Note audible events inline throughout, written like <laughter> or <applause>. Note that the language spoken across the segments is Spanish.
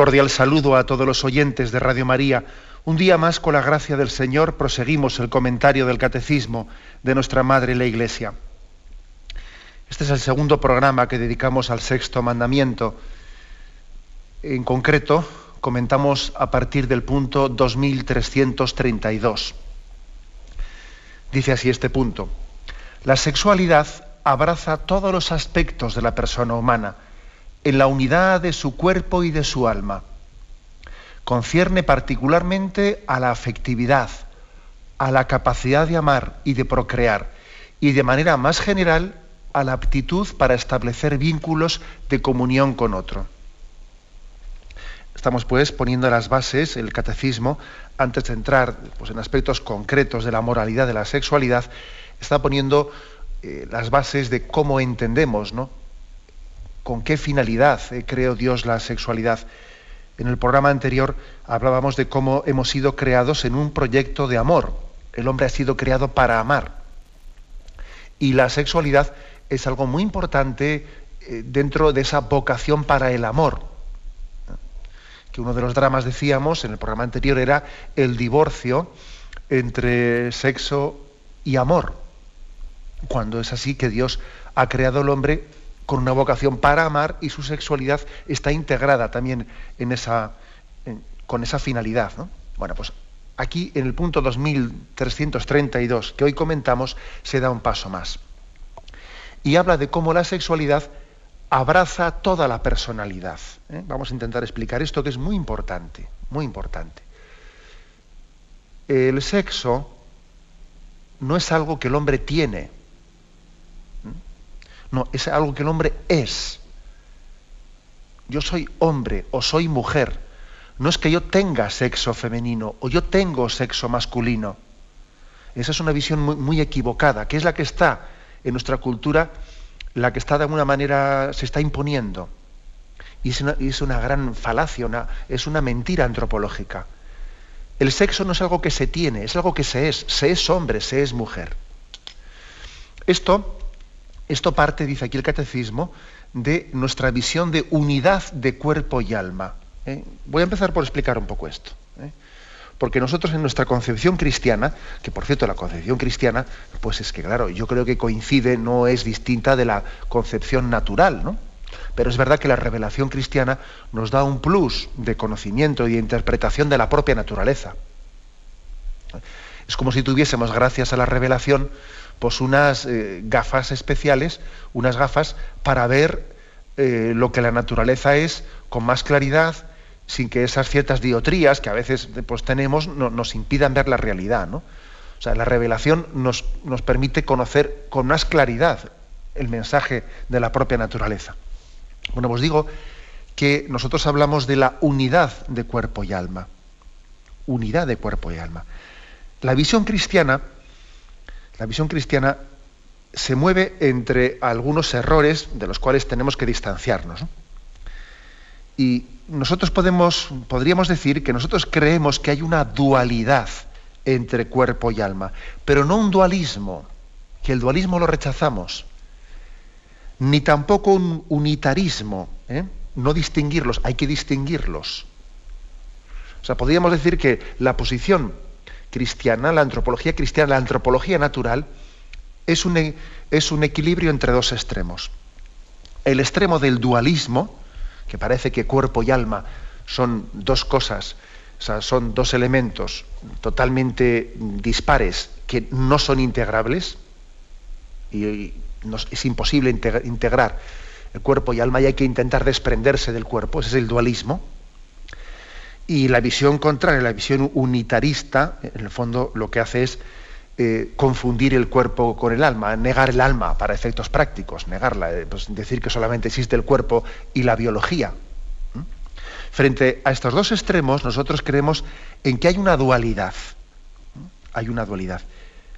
Cordial saludo a todos los oyentes de Radio María. Un día más, con la gracia del Señor, proseguimos el comentario del Catecismo de nuestra Madre la Iglesia. Este es el segundo programa que dedicamos al sexto mandamiento. En concreto, comentamos a partir del punto 2332. Dice así este punto. La sexualidad abraza todos los aspectos de la persona humana en la unidad de su cuerpo y de su alma. Concierne particularmente a la afectividad, a la capacidad de amar y de procrear, y de manera más general a la aptitud para establecer vínculos de comunión con otro. Estamos pues poniendo las bases, el catecismo, antes de entrar pues, en aspectos concretos de la moralidad de la sexualidad, está poniendo eh, las bases de cómo entendemos ¿no? Con qué finalidad eh, creó Dios la sexualidad. En el programa anterior hablábamos de cómo hemos sido creados en un proyecto de amor. El hombre ha sido creado para amar. Y la sexualidad es algo muy importante eh, dentro de esa vocación para el amor. Que uno de los dramas, decíamos, en el programa anterior era el divorcio entre sexo y amor. Cuando es así que Dios ha creado al hombre con una vocación para amar y su sexualidad está integrada también con esa finalidad. Bueno, pues aquí en el punto 2332 que hoy comentamos se da un paso más. Y habla de cómo la sexualidad abraza toda la personalidad. ¿eh? Vamos a intentar explicar esto que es muy importante, muy importante. El sexo no es algo que el hombre tiene, no, es algo que el hombre es. Yo soy hombre o soy mujer. No es que yo tenga sexo femenino o yo tengo sexo masculino. Esa es una visión muy, equivocada, que es la que está en nuestra cultura, la que está de alguna manera, se está imponiendo. Y es una, gran falacia, es una mentira antropológica. El sexo no es algo que se tiene, es algo que se es. Se es hombre, se es mujer. Esto esto parte, dice aquí el catecismo, de nuestra visión de unidad de cuerpo y alma. ¿eh? Voy a empezar por explicar un poco esto. ¿eh? Porque nosotros en nuestra concepción cristiana, que por cierto la concepción cristiana, pues es que claro, yo creo que coincide, no es distinta de la concepción natural, ¿no? Pero es verdad que la revelación cristiana nos da un plus de conocimiento y de interpretación de la propia naturaleza. Es como si tuviésemos, gracias a la revelación, pues unas eh, gafas especiales, unas gafas para ver eh, lo que la naturaleza es con más claridad, sin que esas ciertas diotrías que a veces pues, tenemos nos impidan ver la realidad. ¿no? O sea, la revelación nos, nos permite conocer con más claridad el mensaje de la propia naturaleza. Bueno, os digo que nosotros hablamos de la unidad de cuerpo y alma. Unidad de cuerpo y alma. La visión cristiana la visión cristiana se mueve entre algunos errores de los cuales tenemos que distanciarnos. Y nosotros podemos, podríamos decir que nosotros creemos que hay una dualidad entre cuerpo y alma, pero no un dualismo, que el dualismo lo rechazamos, ni tampoco un unitarismo, ¿eh? no distinguirlos, hay que distinguirlos. O sea, podríamos decir que la posición cristiana, la antropología cristiana, la antropología natural, es un, e, es un equilibrio entre dos extremos. El extremo del dualismo, que parece que cuerpo y alma son dos cosas, son dos elementos totalmente dispares que no son integrables, y, es imposible integrar el cuerpo y alma y hay que intentar desprenderse del cuerpo, ese es el dualismo. Y la visión contraria, la visión unitarista, en el fondo lo que hace es eh, confundir el cuerpo con el alma, negar el alma para efectos prácticos, negarla, eh, pues decir que solamente existe el cuerpo y la biología. Frente a estos dos extremos, nosotros creemos en que hay una dualidad. Hay una dualidad.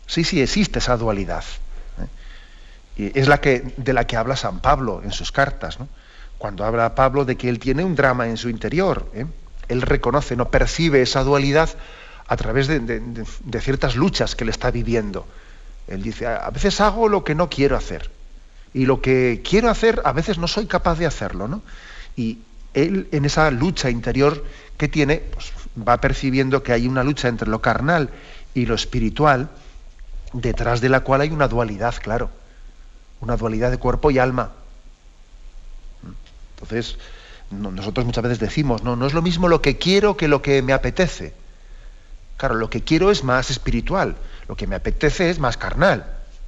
Sí, sí, existe esa dualidad. ¿eh? Es la que, de la que habla San Pablo en sus cartas. Cuando habla Pablo de que él tiene un drama en su interior. Él reconoce, no percibe esa dualidad a través de, ciertas luchas que él está viviendo. Él dice, a veces hago lo que no quiero hacer. Y lo que quiero hacer, a veces no soy capaz de hacerlo. ¿no? Y él, en esa lucha interior que tiene, pues, va percibiendo que hay una lucha entre lo carnal y lo espiritual, detrás de la cual hay una dualidad, claro. Una dualidad de cuerpo y alma. Entonces, nosotros muchas veces decimos, no, no es lo mismo lo que quiero que lo que me apetece. Claro, lo que quiero es más espiritual, lo que me apetece es más carnal.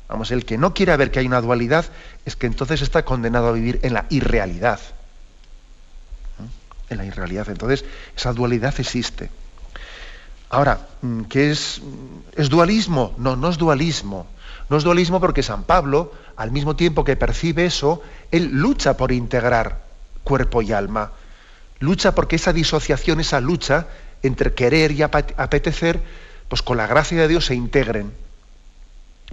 Vamos, el que no quiere ver que hay una dualidad es que entonces está condenado a vivir en la irrealidad. En la irrealidad. Entonces, esa dualidad existe. Ahora, mm, ¿qué es, es dualismo? No, no es dualismo. No es dualismo porque San Pablo, al mismo tiempo que percibe eso, él lucha por integrar cuerpo y alma. Lucha porque esa disociación, esa lucha, entre querer y apetecer, pues con la gracia de Dios se integren.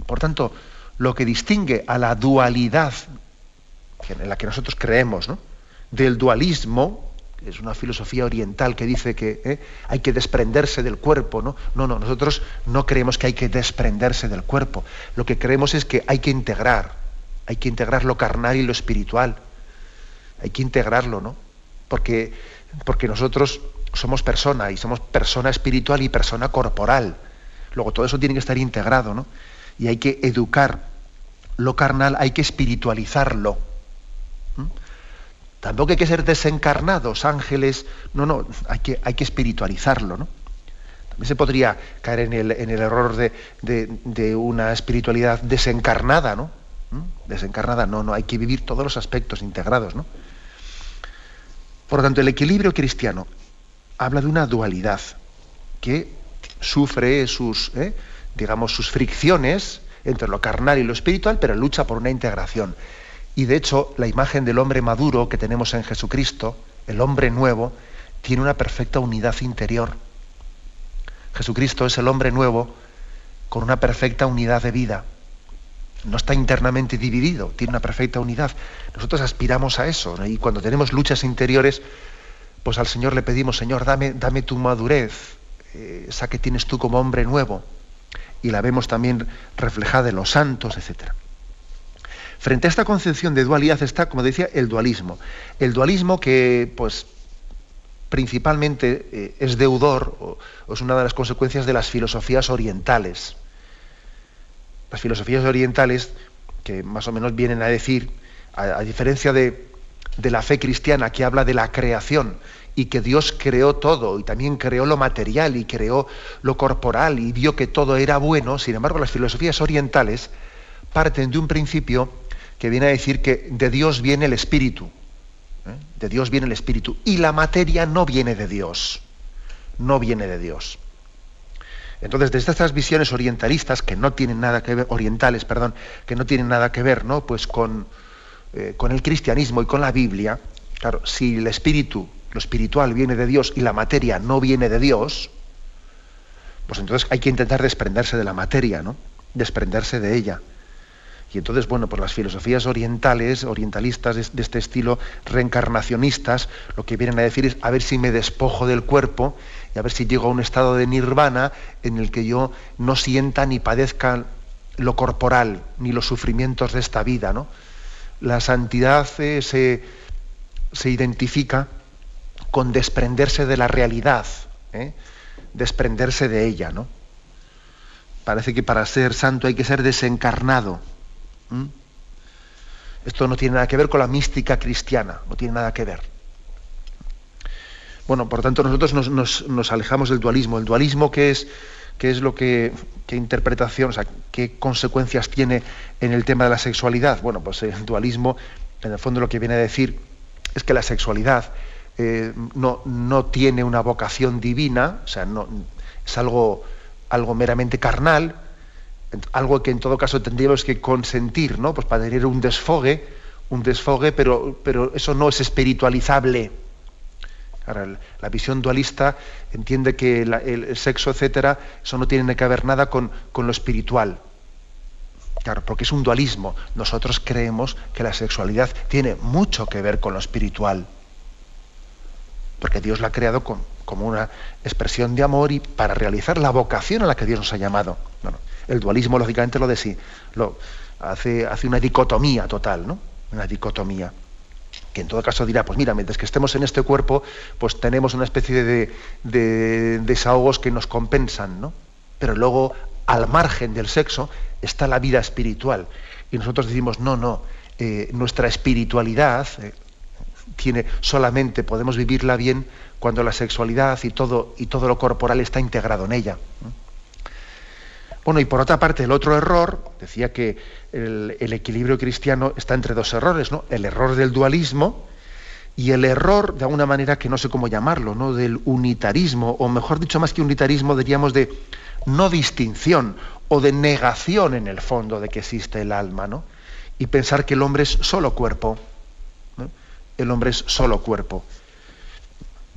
Por tanto, lo que distingue a la dualidad en la que nosotros creemos, del dualismo, es una filosofía oriental que dice que ¿eh? hay que desprenderse del cuerpo, ¿no? No, no, nosotros no creemos que hay que desprenderse del cuerpo. Lo que creemos es que hay que integrar, hay que integrar lo carnal y lo espiritual. Hay que integrarlo, ¿no? Porque, porque nosotros somos persona y somos persona espiritual y persona corporal. Luego todo eso tiene que estar integrado, ¿no? Y hay que educar lo carnal, hay que espiritualizarlo. Tampoco hay que ser desencarnados, ángeles, no, no, hay que, hay que espiritualizarlo, ¿no? También se podría caer en el, en el error de, de, una espiritualidad desencarnada, ¿no? Desencarnada, no, no, hay que vivir todos los aspectos integrados, ¿no? Por lo tanto, el equilibrio cristiano habla de una dualidad que sufre sus, ¿eh? digamos, sus fricciones entre lo carnal y lo espiritual, pero lucha por una integración. Y de hecho, la imagen del hombre maduro que tenemos en Jesucristo, el hombre nuevo, tiene una perfecta unidad interior. Jesucristo es el hombre nuevo con una perfecta unidad de vida. No está internamente dividido, tiene una perfecta unidad. Nosotros aspiramos a eso, y cuando tenemos luchas interiores, pues al Señor le pedimos, Señor, dame, dame tu madurez, eh, esa que tienes tú como hombre nuevo, y la vemos también reflejada en los santos, etc. Frente a esta concepción de dualidad está, como decía, el dualismo. El dualismo que, pues, principalmente eh, es deudor, o, es una de las consecuencias de las filosofías orientales. Las filosofías orientales, que más o menos vienen a decir, a diferencia de, la fe cristiana que habla de la creación y que Dios creó todo y también creó lo material y creó lo corporal y vio que todo era bueno, sin embargo las filosofías orientales parten de un principio que viene a decir que de Dios viene el espíritu, ¿eh? de Dios viene el espíritu y la materia no viene de Dios, no viene de Dios. Entonces, desde estas visiones orientalistas que no tienen nada que ver, orientales, perdón, que no tienen nada que ver, ¿no? Pues con, eh, con el cristianismo y con la Biblia, claro, si el espíritu, lo espiritual viene de Dios y la materia no viene de Dios, pues entonces hay que intentar desprenderse de la materia, ¿no? Desprenderse de ella. Y entonces, bueno, por las filosofías orientales, orientalistas de, este estilo, reencarnacionistas, lo que vienen a decir es a ver si me despojo del cuerpo y a ver si llego a un estado de nirvana en el que yo no sienta ni padezca lo corporal, ni los sufrimientos de esta vida, ¿no? la santidad eh, se, identifica con desprenderse de la realidad, ¿eh? desprenderse de ella, ¿no? Parece que para ser santo hay que ser desencarnado. Esto no tiene nada que ver con la mística cristiana, no tiene nada que ver. Bueno, por tanto, nosotros nos, alejamos del dualismo. El dualismo que es, qué es lo que, qué interpretación, o sea, qué consecuencias tiene en el tema de la sexualidad. Bueno, pues el dualismo, en el fondo lo que viene a decir es que la sexualidad eh, no, no, tiene una vocación divina, o sea, no, es algo, algo meramente carnal, algo que en todo caso tendríamos que consentir, ¿no? Pues para tener un desfogue, un desfogue, pero, pero eso no es espiritualizable. La visión dualista entiende que el, sexo, etcétera, eso no tiene que ver nada con, lo espiritual. Claro, porque es un dualismo. Nosotros creemos que la sexualidad tiene mucho que ver con lo espiritual. Porque Dios la ha creado como una expresión de amor y para realizar la vocación a la que Dios nos ha llamado. el dualismo, lógicamente, lo de sí, lo, hace, hace una dicotomía total, ¿no? Una dicotomía que en todo caso dirá, pues mira, mientras que estemos en este cuerpo, pues tenemos una especie de, desahogos que nos compensan, ¿no? Pero luego, al margen del sexo, está la vida espiritual. Y nosotros decimos, no, no, eh, nuestra espiritualidad eh, tiene solamente, podemos vivirla bien cuando la sexualidad y todo, y todo lo corporal está integrado en ella. Bueno, y por otra parte, el otro error, decía que el, equilibrio cristiano está entre dos errores, ¿no? El error del dualismo y el error, de alguna manera que no sé cómo llamarlo, ¿no? Del unitarismo, o mejor dicho, más que unitarismo, diríamos de no distinción o de negación en el fondo de que existe el alma, ¿no? Y pensar que el hombre es solo cuerpo. El hombre es solo cuerpo.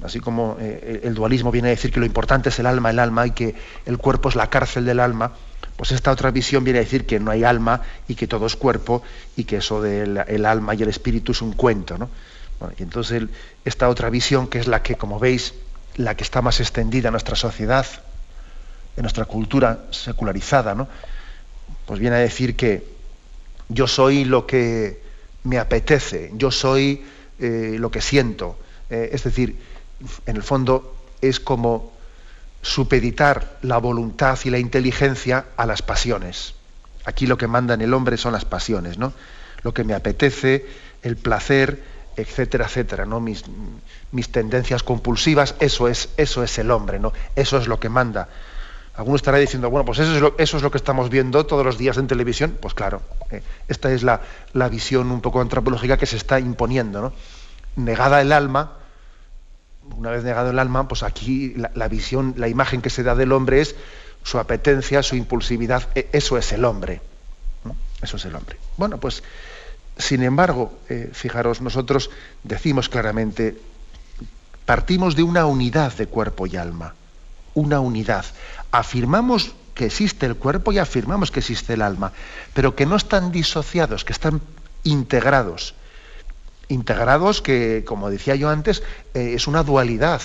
Así como eh, el dualismo viene a decir que lo importante es el alma, el alma, y que el cuerpo es la cárcel del alma, pues esta otra visión viene a decir que no hay alma y que todo es cuerpo y que eso del el alma y el espíritu es un cuento. ¿no? y entonces esta otra visión, que es la que, como veis, la que está más extendida en nuestra sociedad, en nuestra cultura secularizada, ¿no? pues viene a decir que yo soy lo que me apetece, yo soy eh, lo que siento. Eh, es decir, en el fondo es como supeditar la voluntad y la inteligencia a las pasiones. Aquí lo que manda en el hombre son las pasiones, ¿no? Lo que me apetece, el placer, etcétera, etcétera, ¿no? Mis, mis tendencias compulsivas, eso es, eso es el hombre, ¿no? Eso es lo que manda. Alguno estará diciendo, bueno, pues eso es lo, eso es lo que estamos viendo todos los días en televisión. Pues claro, eh, esta es la, la, visión un poco antropológica que se está imponiendo, ¿no? Negada el alma, una vez negado el alma, pues aquí la, visión, la imagen que se da del hombre es su apetencia, su impulsividad, e, eso es el hombre. Eso es el hombre. Bueno, pues, sin embargo, eh, fijaros, nosotros decimos claramente, partimos de una unidad de cuerpo y alma, una unidad. Afirmamos que existe el cuerpo y afirmamos que existe el alma, pero que no están disociados, que están integrados integrados que, como decía yo antes, eh, es una dualidad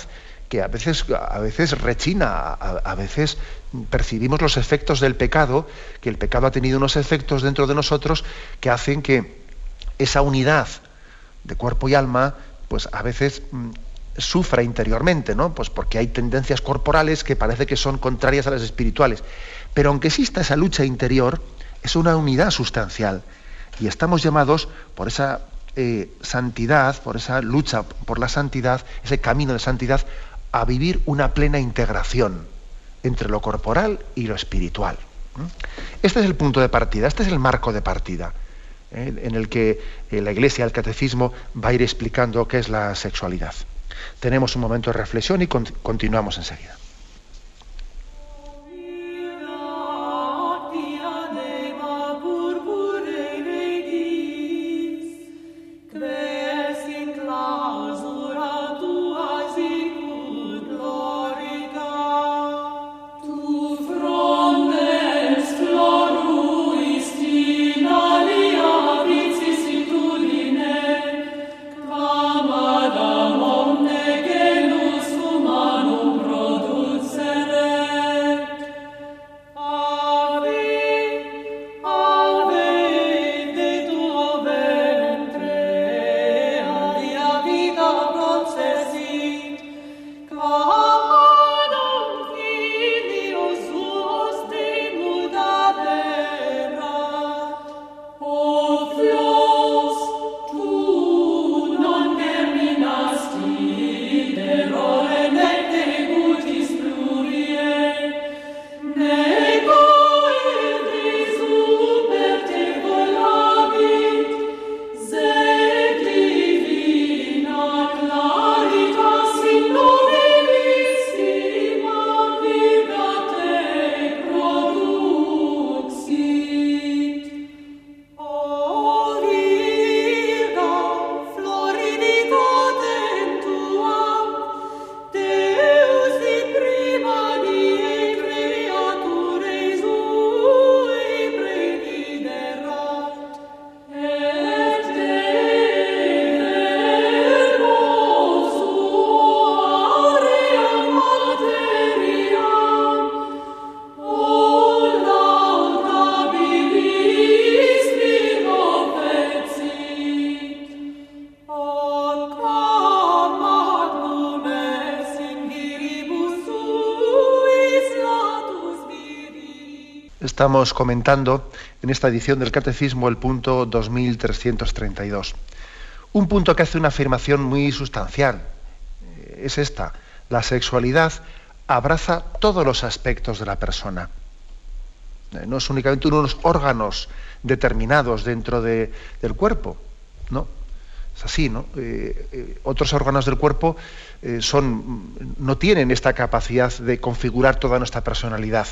que a veces, a veces rechina, a, veces percibimos los efectos del pecado, que el pecado ha tenido unos efectos dentro de nosotros que hacen que esa unidad de cuerpo y alma, pues a veces mm, sufra interiormente, ¿no? Pues porque hay tendencias corporales que parece que son contrarias a las espirituales. Pero aunque exista esa lucha interior, es una unidad sustancial. Y estamos llamados por esa eh, santidad, por esa lucha por la santidad, ese camino de santidad, a vivir una plena integración entre lo corporal y lo espiritual. Este es el punto de partida, este es el marco de partida ¿eh? en el que eh, la Iglesia, el Catecismo, va a ir explicando qué es la sexualidad. Tenemos un momento de reflexión y continuamos enseguida. Estamos comentando en esta edición del Catecismo el punto 2332. Un punto que hace una afirmación muy sustancial. Eh, es esta. La sexualidad abraza todos los aspectos de la persona. Eh, no es únicamente unos órganos determinados dentro del cuerpo, ¿no? Es así, ¿no? Eh, otros órganos del cuerpo son, no tienen esta capacidad de configurar toda nuestra personalidad.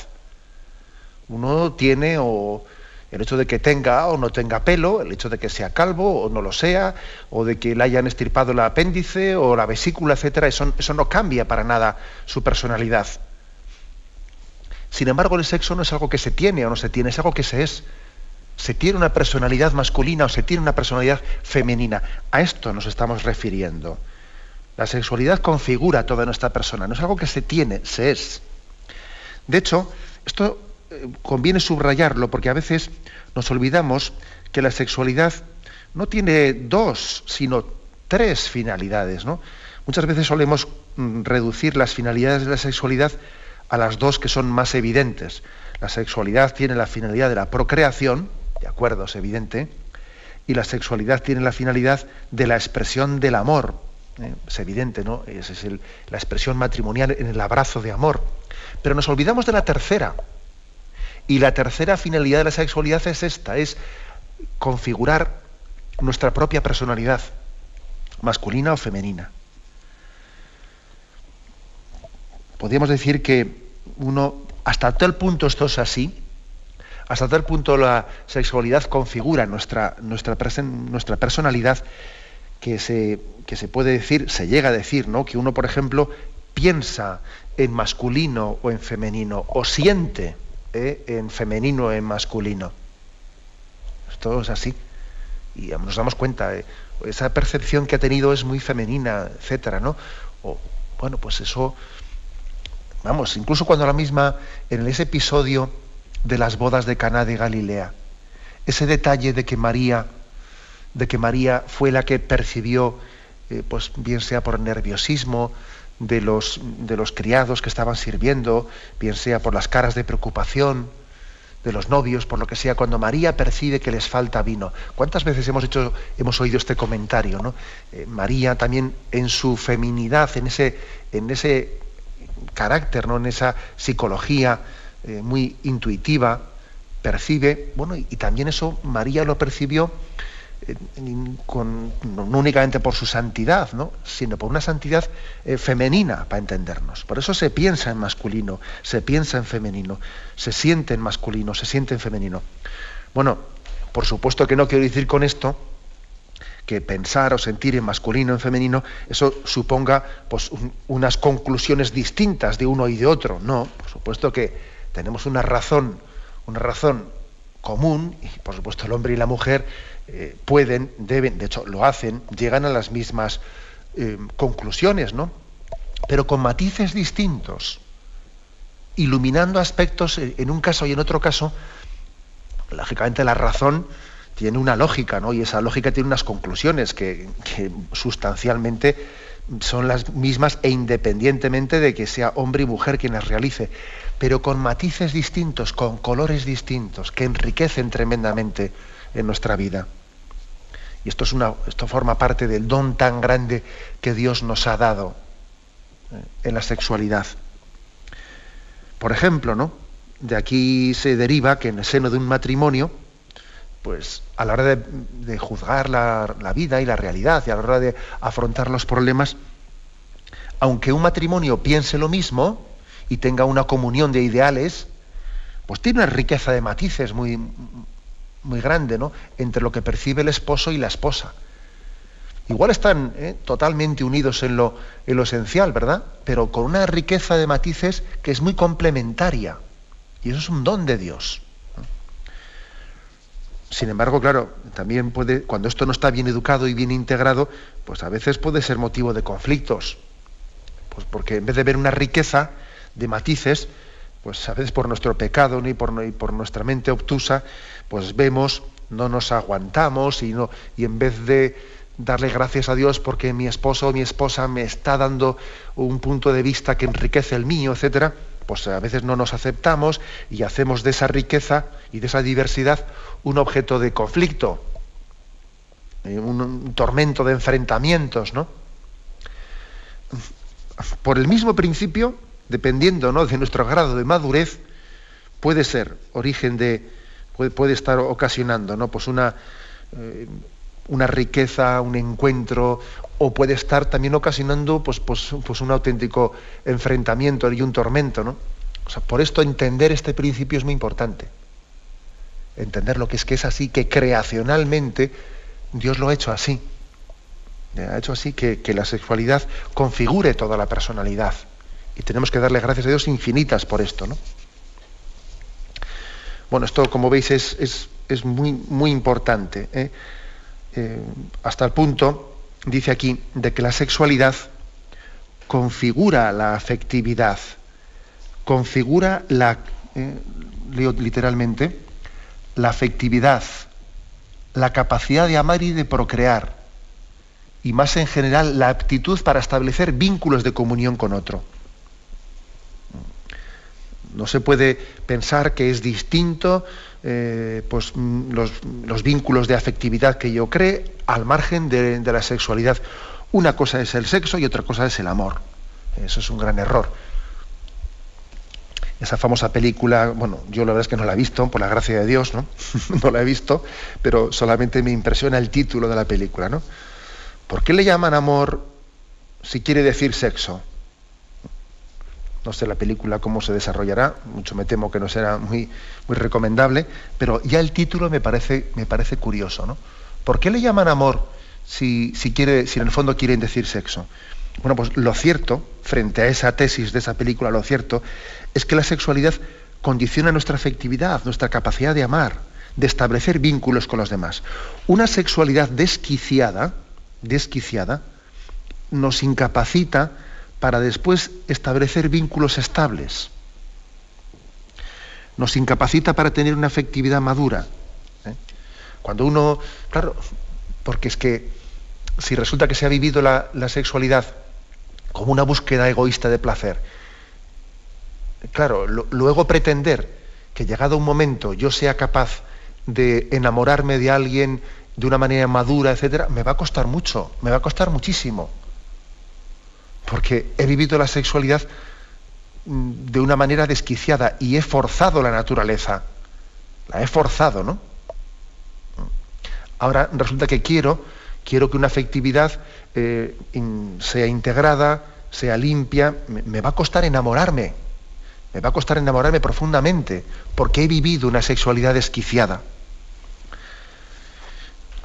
Uno tiene o el hecho de que tenga o no tenga pelo, el hecho de que sea calvo o no lo sea, o de que le hayan estirpado el apéndice o la vesícula, etcétera, eso, eso no cambia para nada su personalidad. Sin embargo, el sexo no es algo que se tiene o no se tiene, es algo que se es. Se tiene una personalidad masculina o se tiene una personalidad femenina. A esto nos estamos refiriendo. La sexualidad configura toda nuestra persona, no es algo que se tiene, se es. De hecho, esto conviene subrayarlo porque a veces nos olvidamos que la sexualidad no tiene dos, sino tres finalidades. Muchas veces solemos mm, reducir las finalidades de la sexualidad a las dos que son más evidentes. La sexualidad tiene la finalidad de la procreación, de acuerdo, es evidente, y la sexualidad tiene la finalidad de la expresión del amor. ¿eh? Es evidente, ¿no? Esa es la expresión matrimonial en el abrazo de amor. Pero nos olvidamos de la tercera, y la tercera finalidad de la sexualidad es esta, es configurar nuestra propia personalidad, masculina o femenina. Podríamos decir que uno, hasta tal punto esto es así, hasta tal punto la sexualidad configura nuestra, nuestra, nuestra personalidad, que se, que se puede decir, se llega a decir, ¿no? que uno, por ejemplo, piensa en masculino o en femenino, o siente ¿eh? en femenino en masculino. Esto es así. Y nos damos cuenta, ¿eh? esa percepción que ha tenido es muy femenina, etcétera, ¿no? O, bueno, pues eso, vamos, incluso cuando la misma, en ese episodio de las bodas de Caná de Galilea, ese detalle de que María, de que María fue la que percibió, eh, pues bien sea por nerviosismo, de los, de los criados que estaban sirviendo, bien sea por las caras de preocupación de los novios, por lo que sea, cuando María percibe que les falta vino. ¿Cuántas veces hemos, hecho, hemos oído este comentario? ¿no? Eh, María también en su feminidad, en ese, en ese carácter, ¿no? en esa psicología eh, muy intuitiva, percibe, bueno, y también eso María lo percibió no únicamente por su santidad, ¿no? sino por una santidad eh, femenina, para entendernos. Por eso se piensa en masculino, se piensa en femenino, se siente en masculino, se siente en femenino. Bueno, por supuesto que no quiero decir con esto que pensar o sentir en masculino, en femenino, eso suponga pues, unas conclusiones distintas de uno y de otro. No, por supuesto que tenemos una razón, una razón común, y por supuesto el hombre y la mujer eh, pueden, deben, de hecho lo hacen, llegan a las mismas eh, conclusiones, ¿no? Pero con matices distintos, iluminando aspectos en un caso y en otro caso, lógicamente la razón tiene una lógica, ¿no? Y esa lógica tiene unas conclusiones que, que sustancialmente son las mismas e independientemente de que sea hombre y mujer quien las realice, pero con matices distintos, con colores distintos, que enriquecen tremendamente en nuestra vida. Y esto, es una, esto forma parte del don tan grande que Dios nos ha dado eh, en la sexualidad. Por ejemplo, ¿no? De aquí se deriva que en el seno de un matrimonio, pues a la hora de, juzgar la, la, vida y la realidad y a la hora de afrontar los problemas, aunque un matrimonio piense lo mismo y tenga una comunión de ideales, pues tiene una riqueza de matices muy, muy grande ¿no? entre lo que percibe el esposo y la esposa. Igual están ¿eh? totalmente unidos en lo, en lo esencial, ¿verdad? Pero con una riqueza de matices que es muy complementaria. Y eso es un don de Dios. Sin embargo, claro, también puede, cuando esto no está bien educado y bien integrado, pues a veces puede ser motivo de conflictos. Pues porque en vez de ver una riqueza de matices, pues a veces por nuestro pecado y por nuestra mente obtusa, pues vemos, no nos aguantamos y, no, y en vez de darle gracias a Dios porque mi esposo o mi esposa me está dando un punto de vista que enriquece el mío, etcétera, pues a veces no nos aceptamos y hacemos de esa riqueza y de esa diversidad un objeto de conflicto, eh, un, tormento de enfrentamientos, ¿no? Por el mismo principio, dependiendo ¿no? de nuestro grado de madurez, puede ser origen de, puede, estar ocasionando, ¿no? Pues una, eh, una riqueza, un encuentro, o puede estar también ocasionando pues, pues, pues, un auténtico enfrentamiento y un tormento. ¿no? O sea, por esto entender este principio es muy importante. Entender lo que es que es así, que creacionalmente Dios lo ha hecho así. Ha hecho así que, la sexualidad configure toda la personalidad. Y tenemos que darle gracias a Dios infinitas por esto. ¿no? Bueno, esto como veis es, es, muy, muy importante. ¿eh? Eh, hasta el punto, dice aquí, de que la sexualidad configura la afectividad, configura la, eh, leo literalmente, la afectividad, la capacidad de amar y de procrear, y más en general la aptitud para establecer vínculos de comunión con otro. No se puede pensar que es distinto eh, pues, mm, los, vínculos de afectividad que yo cree al margen de, la sexualidad. Una cosa es el sexo y otra cosa es el amor. Eso es un gran error. Esa famosa película, bueno, yo la verdad es que no la he visto, por la gracia de Dios, ¿no? <laughs> no la he visto, pero solamente me impresiona el título de la película, ¿no? ¿Por qué le llaman amor si quiere decir sexo? No sé la película cómo se desarrollará, mucho me temo que no será muy, muy recomendable, pero ya el título me parece, me parece curioso. ¿no? ¿Por qué le llaman amor si, si, quiere, si en el fondo quieren decir sexo? Bueno, pues lo cierto, frente a esa tesis de esa película, lo cierto es que la sexualidad condiciona nuestra afectividad, nuestra capacidad de amar, de establecer vínculos con los demás. Una sexualidad desquiciada, desquiciada, nos incapacita para después establecer vínculos estables. Nos incapacita para tener una afectividad madura. ¿eh? Cuando uno, claro, porque es que si resulta que se ha vivido la, sexualidad como una búsqueda egoísta de placer, claro, luego pretender que llegado un momento yo sea capaz de enamorarme de alguien de una manera madura, etcétera, me va a costar mucho, me va a costar muchísimo porque he vivido la sexualidad mm, de una manera desquiciada y he forzado la naturaleza. La he forzado, ¿no? Ahora resulta que quiero, quiero que una afectividad eh, sea integrada, sea limpia. Me, va a costar enamorarme. Me va a costar enamorarme profundamente, porque he vivido una sexualidad desquiciada.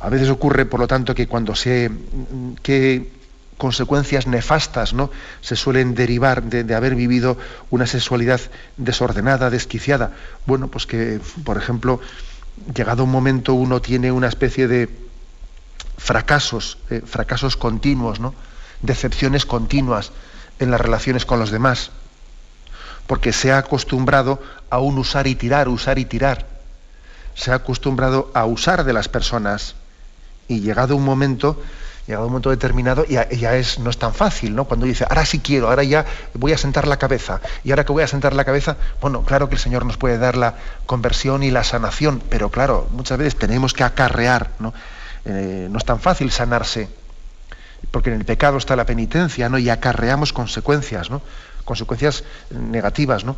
A veces ocurre, por lo tanto, que cuando se mm, que consecuencias nefastas ¿no? se suelen derivar de, haber vivido una sexualidad desordenada, desquiciada. Bueno, pues que, por ejemplo, llegado un momento uno tiene una especie de fracasos, eh, fracasos continuos, ¿no? decepciones continuas en las relaciones con los demás, porque se ha acostumbrado a un usar y tirar, usar y tirar. Se ha acostumbrado a usar de las personas y llegado un momento llegado un momento determinado ya, ya, es, no es tan fácil, ¿no? Cuando dice, ahora sí quiero, ahora ya voy a sentar la cabeza. Y ahora que voy a sentar la cabeza, bueno, claro que el Señor nos puede dar la conversión y la sanación, pero claro, muchas veces tenemos que acarrear, ¿no? Eh, no es tan fácil sanarse, porque en el pecado está la penitencia, ¿no? Y acarreamos consecuencias, ¿no? Consecuencias negativas, ¿no?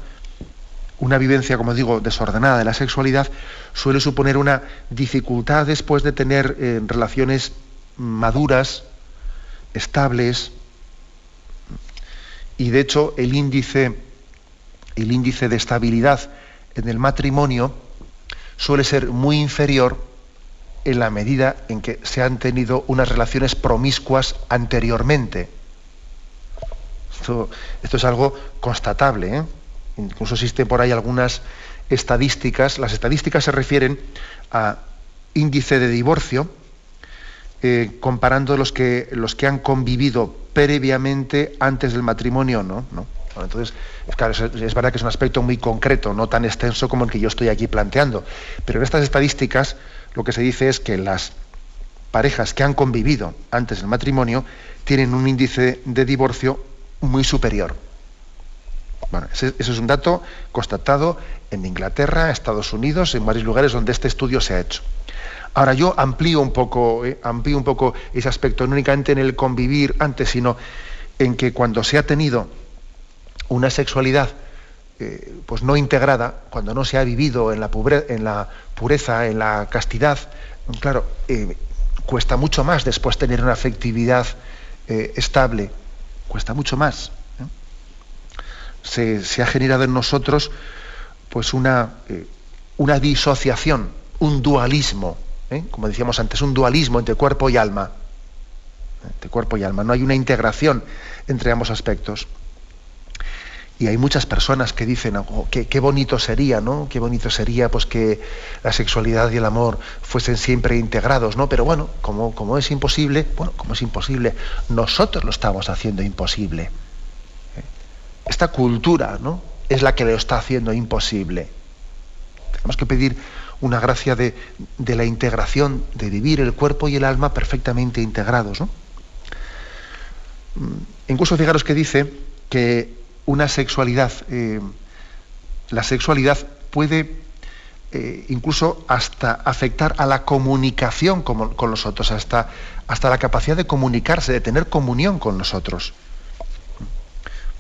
Una vivencia, como digo, desordenada de la sexualidad suele suponer una dificultad después de tener eh, relaciones maduras, estables, y de hecho el índice, el índice de estabilidad en el matrimonio suele ser muy inferior en la medida en que se han tenido unas relaciones promiscuas anteriormente. Esto, es algo constatable. ¿eh? Incluso existen por ahí algunas estadísticas. Las estadísticas se refieren a índice de divorcio, eh, comparando los que, los que han convivido previamente antes del matrimonio, ¿no? ¿No? entonces, claro, es, verdad que es un aspecto muy concreto, no tan extenso como el que yo estoy aquí planteando. Pero en estas estadísticas lo que se dice es que las parejas que han convivido antes del matrimonio tienen un índice de divorcio muy superior. Bueno, ese, es un dato constatado en Inglaterra, Estados Unidos, en varios lugares donde este estudio se ha hecho. Ahora yo amplío un poco, eh, amplío un poco ese aspecto, no únicamente en el convivir antes, sino en que cuando se ha tenido una sexualidad eh, pues no integrada, cuando no se ha vivido en la, pureza, en la castidad, claro, eh, cuesta mucho más después tener una afectividad estable, cuesta mucho más se, ha generado en nosotros pues una, una disociación, un dualismo, ¿eh? como decíamos antes, un dualismo entre cuerpo y alma. Entre cuerpo y alma. No hay una integración entre ambos aspectos. Y hay muchas personas que dicen, oh, qué, bonito sería, ¿no? Qué bonito sería pues que la sexualidad y el amor fuesen siempre integrados, ¿no? Pero bueno, como, como es imposible, bueno, como es imposible, nosotros lo estamos haciendo imposible. Esta cultura ¿no? es la que lo está haciendo imposible. Tenemos que pedir una gracia de, la integración, de vivir el cuerpo y el alma perfectamente integrados. ¿no? Mm, incluso fijaros que dice que una sexualidad, eh, la sexualidad puede eh, incluso hasta afectar a la comunicación con, con los otros, hasta, hasta la capacidad de comunicarse, de tener comunión con nosotros.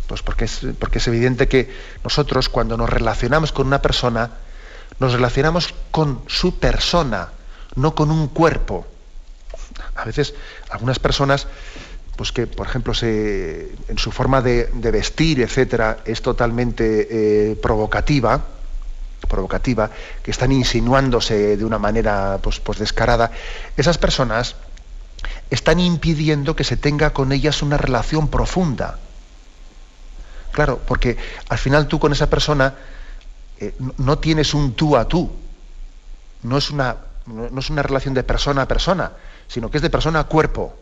Pues porque es, porque es evidente que nosotros cuando nos relacionamos con una persona, nos relacionamos con su persona, no con un cuerpo. A veces algunas personas, pues que por ejemplo en su forma de, vestir, etcétera, es totalmente eh, provocativa, provocativa, que están insinuándose de una manera pues, pues descarada, esas personas están impidiendo que se tenga con ellas una relación profunda. Claro, porque al final tú con esa persona eh, no tienes un tú a tú. No es, una, no es una relación de persona a persona, sino que es de persona a cuerpo.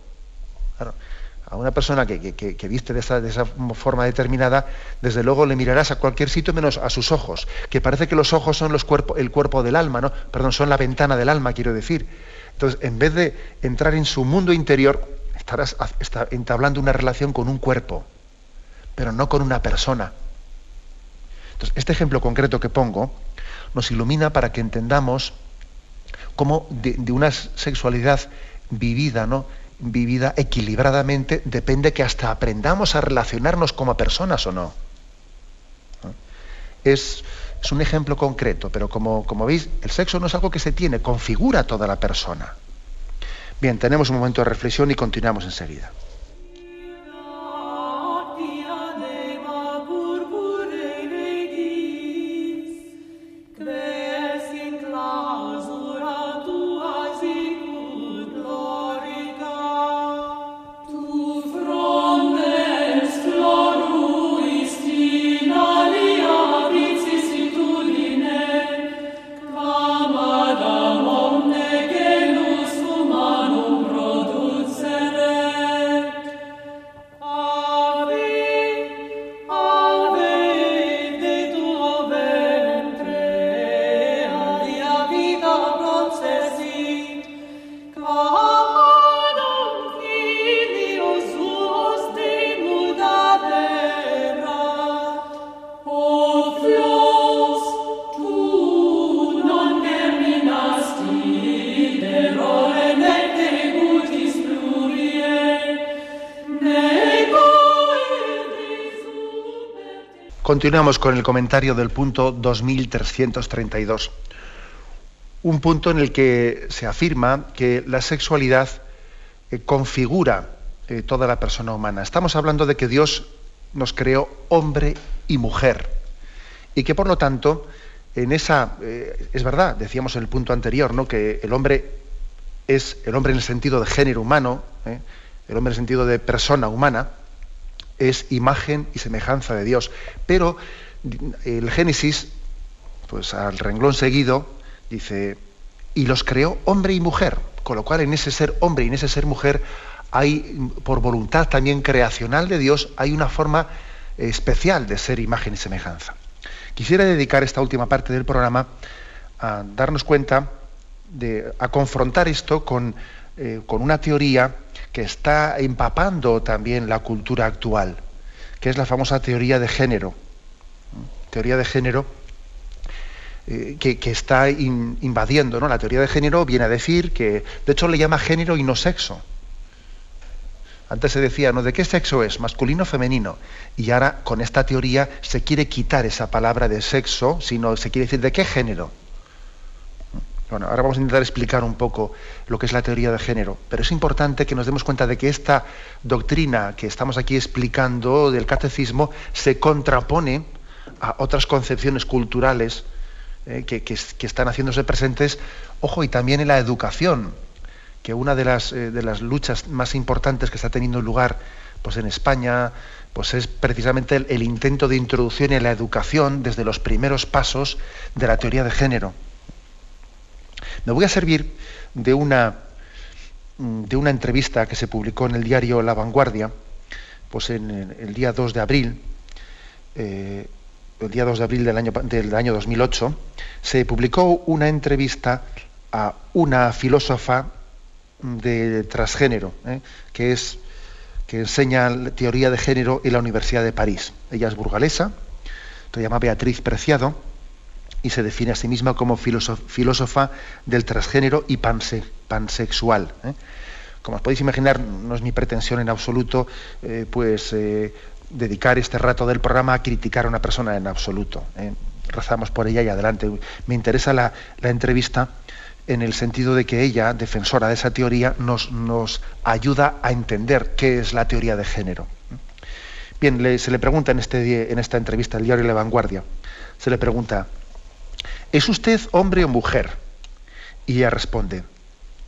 a una persona que, viste de esa, de esa, forma determinada, desde luego le mirarás a cualquier sitio menos a sus ojos, que parece que los ojos son los el cuerpo del alma, ¿no? Perdón, son la ventana del alma, quiero decir. Entonces, en vez de entrar en su mundo interior, estarás entablando una relación con un cuerpo pero no con una persona. Entonces, este ejemplo concreto que pongo nos ilumina para que entendamos cómo de, una sexualidad vivida, ¿no? vivida equilibradamente, depende que hasta aprendamos a relacionarnos como personas o no. Es, es, un ejemplo concreto, pero como, como veis, el sexo no es algo que se tiene, configura toda la persona. Bien, tenemos un momento de reflexión y continuamos enseguida. Continuamos con el comentario del punto 2332. Un punto en el que se afirma que la sexualidad eh, configura eh, toda la persona humana. Estamos hablando de que Dios nos creó hombre y mujer y que por lo tanto en esa eh, es verdad decíamos en el punto anterior no que el hombre es el hombre en el sentido de género humano el hombre en el sentido de persona humana es imagen y semejanza de Dios. Pero el Génesis, pues al renglón seguido, dice, y los creó hombre y mujer, con lo cual en ese ser hombre y en ese ser mujer hay, por voluntad también creacional de Dios, hay una forma especial de ser imagen y semejanza. Quisiera dedicar esta última parte del programa a darnos cuenta, de, a confrontar esto con, eh, con una teoría que está empapando también la cultura actual, que es la famosa teoría de género. teoría de género eh, que, está invadiendo. ¿no? La teoría de género viene a decir que, de hecho, le llama género y no sexo. Antes se decía, ¿no? ¿De qué sexo es? ¿Masculino o femenino? Y ahora, con esta teoría, se quiere quitar esa palabra de sexo, sino se quiere decir, ¿de qué género? Bueno, ahora vamos a intentar explicar un poco lo que es la teoría de género, pero es importante que nos demos cuenta de que esta doctrina que estamos aquí explicando del catecismo se contrapone a otras concepciones culturales eh, que, están haciéndose presentes, ojo, y también en la educación, que una de las, eh, de las luchas más importantes que está teniendo lugar pues, en España pues es precisamente el intento de introducción en la educación desde los primeros pasos de la teoría de género. Me voy a servir de una, mm, de una entrevista que se publicó en el diario La Vanguardia, pues en el día 2 de abril, eh, el día 2 de abril del año, del año 2008, se publicó una entrevista a una filósofa de transgénero, eh, que, es, que enseña teoría de género en la Universidad de París. Ella es burgalesa, se llama Beatriz Preciado, y se define a sí misma como filósofa del transgénero y pansexual. ¿eh? Como os podéis imaginar, no es mi pretensión en absoluto eh, pues, eh, dedicar este rato del programa a criticar a una persona en absoluto. Rezamos por ella y adelante. Me interesa la, entrevista en el sentido de que ella, defensora de esa teoría, nos, ayuda a entender qué es la teoría de género. Bien, se le pregunta en, este, en esta entrevista el diario La Vanguardia, se le pregunta, ¿Es usted hombre o mujer? Y ella responde,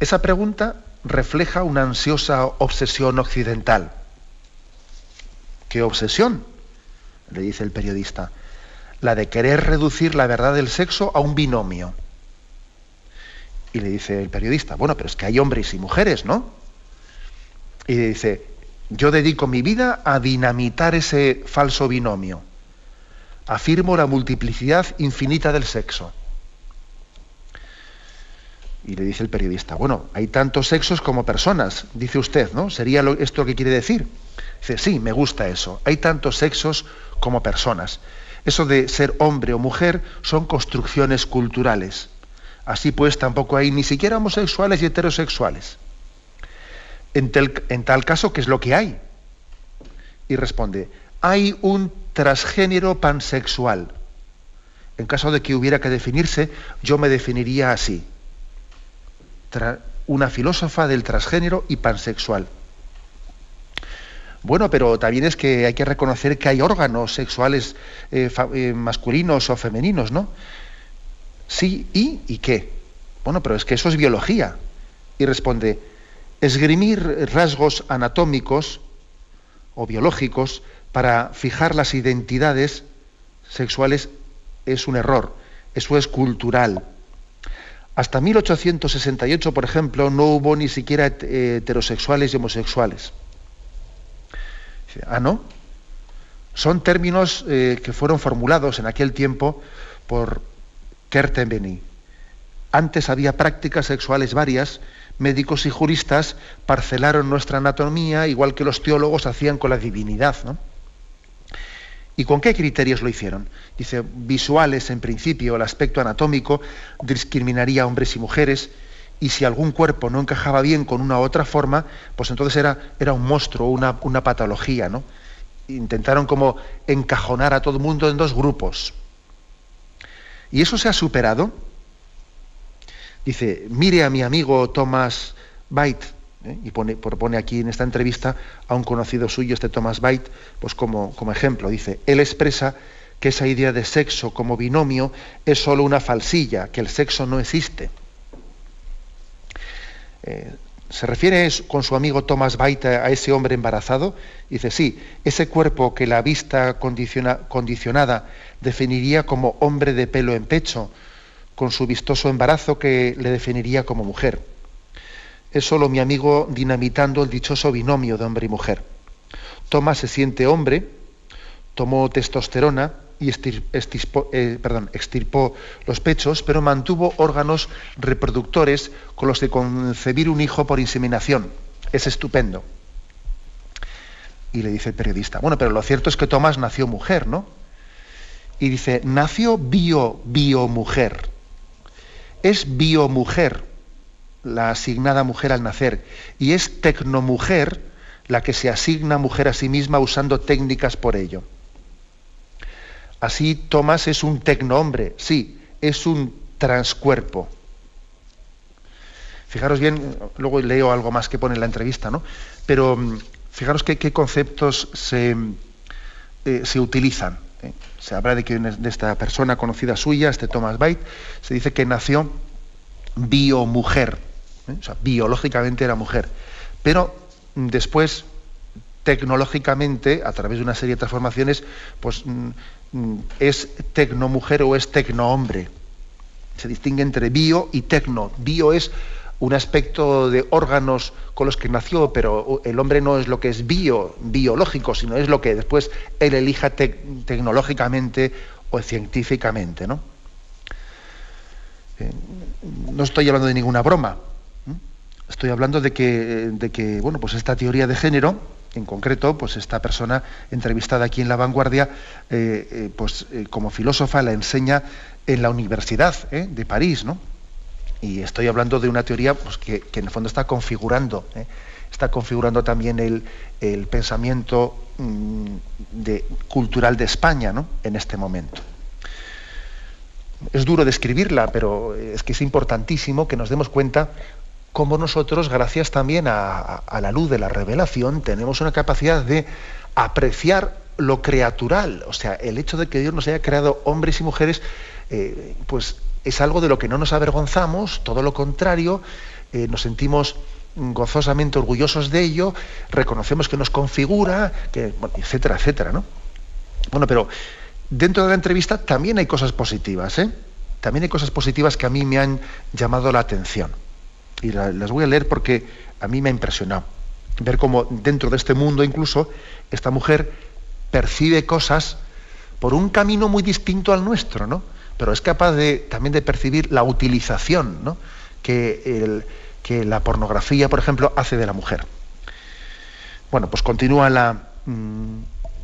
esa pregunta refleja una ansiosa obsesión occidental. ¿Qué obsesión? le dice el periodista. La de querer reducir la verdad del sexo a un binomio. Y le dice el periodista, bueno, pero es que hay hombres y mujeres, ¿no? Y le dice, yo dedico mi vida a dinamitar ese falso binomio afirmo la multiplicidad infinita del sexo. Y le dice el periodista, bueno, hay tantos sexos como personas, dice usted, ¿no? ¿Sería esto lo que quiere decir? Dice, sí, me gusta eso. Hay tantos sexos como personas. Eso de ser hombre o mujer son construcciones culturales. Así pues, tampoco hay ni siquiera homosexuales y heterosexuales. En, en tal caso, ¿qué es lo que hay? Y responde, hay un transgénero pansexual. En caso de que hubiera que definirse, yo me definiría así. una filósofa del transgénero y pansexual. Bueno, pero también es que hay que reconocer que hay órganos sexuales eh, eh, masculinos o femeninos, ¿no? Sí, ¿y? ¿Y qué? Bueno, pero es que eso es biología. Y responde, esgrimir rasgos anatómicos o biológicos para fijar las identidades sexuales es un error, eso es cultural. Hasta 1868, por ejemplo, no hubo ni siquiera heterosexuales y homosexuales. Ah, ¿no? Son términos eh, que fueron formulados en aquel tiempo por Kertenbeny. Antes había prácticas sexuales varias, médicos y juristas parcelaron nuestra anatomía igual que los teólogos hacían con la divinidad. ¿no? ¿Y con qué criterios lo hicieron? Dice, visuales en principio, el aspecto anatómico discriminaría a hombres y mujeres, y si algún cuerpo no encajaba bien con una u otra forma, pues entonces era, era un monstruo, una, una patología, ¿no? Intentaron como encajonar a todo el mundo en dos grupos. ¿Y eso se ha superado? Dice, mire a mi amigo Thomas Bait, ¿eh? y pone, propone aquí en esta entrevista a un conocido suyo, este Thomas Bait, pues como, ejemplo. Dice, él expresa que esa idea de sexo como binomio es solo una falsilla, que el sexo no existe. Eh, se refiere con su amigo Thomas Bait a ese hombre embarazado. Dice, sí, ese cuerpo que la vista condicionada definiría como hombre de pelo en pecho, con su vistoso embarazo que le definiría como mujer es solo mi amigo dinamitando el dichoso binomio de hombre y mujer. Tomás se siente hombre, tomó testosterona y eh, extirpó los pechos, pero mantuvo órganos reproductores con los que concebir un hijo por inseminación. Es estupendo. Y le dice el periodista, bueno, pero lo cierto es que Tomás nació mujer, ¿no? y dice, nació bio, biomujer. Es biomujer la asignada mujer al nacer y es tecnomujer la que se asigna mujer a sí misma usando técnicas por ello. Así Tomás es un tecnohombre, sí, es un transcuerpo. Fijaros bien, luego leo algo más que pone en la entrevista, ¿no? Pero mm, fijaros qué conceptos se, eh, se utilizan. ¿eh? Se habla de que de esta persona conocida suya, este Thomas Bait, se dice que nació biomujer, ¿eh? o sea, biológicamente era mujer. Pero después, tecnológicamente, a través de una serie de transformaciones, pues mm, mm, es tecnomujer o es tecnohombre. Se distingue entre bio y tecno. Bio es un aspecto de órganos con los que nació, pero el hombre no es lo que es bio, biológico, sino es lo que después él elija tecnológicamente o científicamente. ¿no? Eh, no estoy hablando de ninguna broma. Estoy hablando de que, de que, bueno, pues esta teoría de género, en concreto, pues esta persona entrevistada aquí en La Vanguardia, eh, eh, pues como filósofa la enseña en la Universidad de París, ¿no? Y estoy hablando de una teoría pues, que, en el fondo está configurando, ¿eh? está configurando también el, pensamiento mm, cultural de España ¿no? en este momento. Es duro describirla, pero es que es importantísimo que nos demos cuenta cómo nosotros, gracias también a, la luz de la revelación, tenemos una capacidad de apreciar lo creatural. O sea, el hecho de que Dios nos haya creado hombres y mujeres, eh, pues es algo de lo que no nos avergonzamos, todo lo contrario, eh, nos sentimos gozosamente orgullosos de ello, reconocemos que nos configura, que, etcétera, etcétera, ¿no? Bueno, pero dentro de la entrevista también hay cosas positivas, ¿eh? También hay cosas positivas que a mí me han llamado la atención. Y las voy a leer porque a mí me ha impresionado. Ver cómo dentro de este mundo incluso esta mujer percibe cosas por un camino muy distinto al nuestro, ¿no? pero es capaz de, también de percibir la utilización que, que, la pornografía, por ejemplo, hace de la mujer. Bueno, pues continúa la, mm,